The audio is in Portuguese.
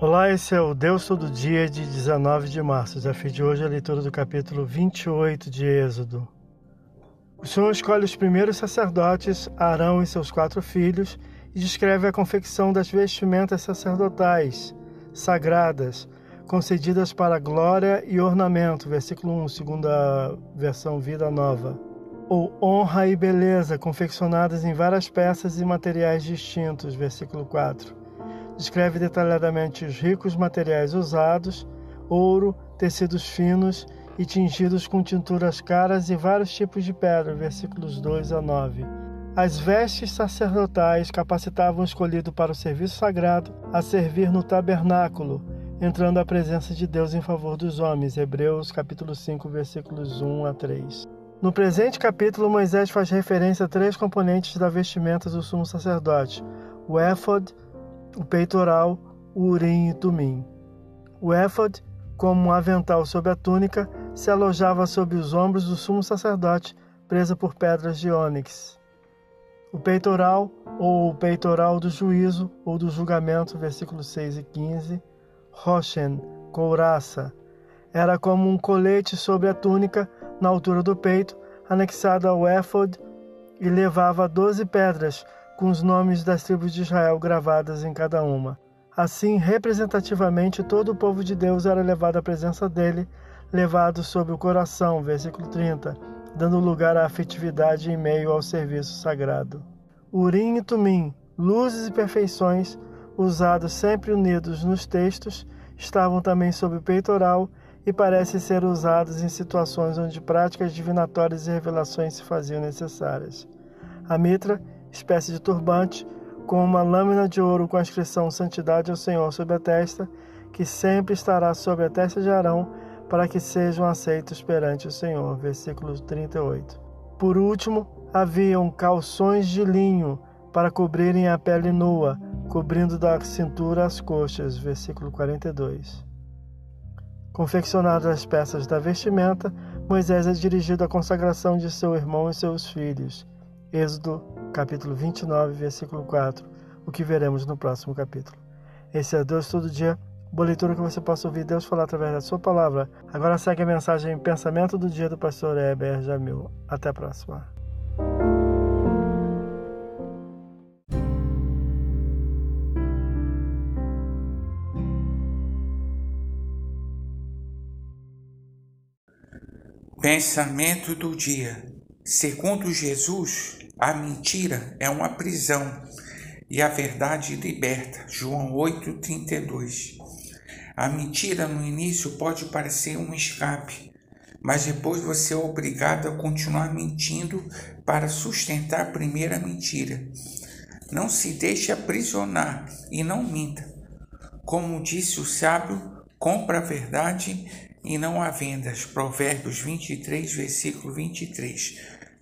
Olá, esse é o Deus Todo Dia de 19 de março. Desafio de hoje é a leitura do capítulo 28 de Êxodo. O Senhor escolhe os primeiros sacerdotes, Arão e seus quatro filhos, e descreve a confecção das vestimentas sacerdotais, sagradas, concedidas para glória e ornamento. Versículo 1, segunda versão Vida Nova. Ou honra e beleza, confeccionadas em várias peças e materiais distintos. Versículo 4 descreve detalhadamente os ricos materiais usados, ouro, tecidos finos e tingidos com tinturas caras e vários tipos de pedra, versículos 2 a 9. As vestes sacerdotais capacitavam o escolhido para o serviço sagrado a servir no tabernáculo, entrando à presença de Deus em favor dos homens. Hebreus capítulo 5, versículos 1 a 3. No presente capítulo, Moisés faz referência a três componentes da vestimenta do sumo sacerdote: o éfod, o peitoral, o urim e tumim. O éfod, como um avental sob a túnica, se alojava sob os ombros do sumo sacerdote, presa por pedras de ônix. O peitoral, ou o peitoral do juízo ou do julgamento, versículos 6 e 15, Roshen, couraça, era como um colete sobre a túnica, na altura do peito, anexado ao éfod, e levava doze pedras, com os nomes das tribos de Israel gravadas em cada uma. Assim, representativamente, todo o povo de Deus era levado à presença dele, levado sob o coração, versículo 30, dando lugar à afetividade em meio ao serviço sagrado. Urim e Tumim, luzes e perfeições, usados sempre unidos nos textos, estavam também sob o peitoral e parecem ser usados em situações onde práticas divinatórias e revelações se faziam necessárias. A mitra espécie de turbante, com uma lâmina de ouro com a inscrição Santidade ao Senhor sobre a testa, que sempre estará sobre a testa de Arão, para que sejam aceitos perante o Senhor. Versículo 38. Por último, haviam calções de linho para cobrirem a pele nua, cobrindo da cintura as coxas. Versículo 42. Confeccionadas as peças da vestimenta, Moisés é dirigido à consagração de seu irmão e seus filhos. Êxodo capítulo 29, versículo 4, o que veremos no próximo capítulo. Esse é Deus todo dia. Boa leitura que você possa ouvir Deus falar através da sua palavra. Agora segue a mensagem Pensamento do Dia do Pastor Heber Jamil. Até a próxima. Pensamento do dia. Segundo Jesus, a mentira é uma prisão e a verdade liberta. João 8:32. A mentira no início pode parecer um escape, mas depois você é obrigado a continuar mentindo para sustentar a primeira mentira. Não se deixe aprisionar e não minta. Como disse o sábio, compra a verdade e não há vendas. Provérbios 23, versículo 23.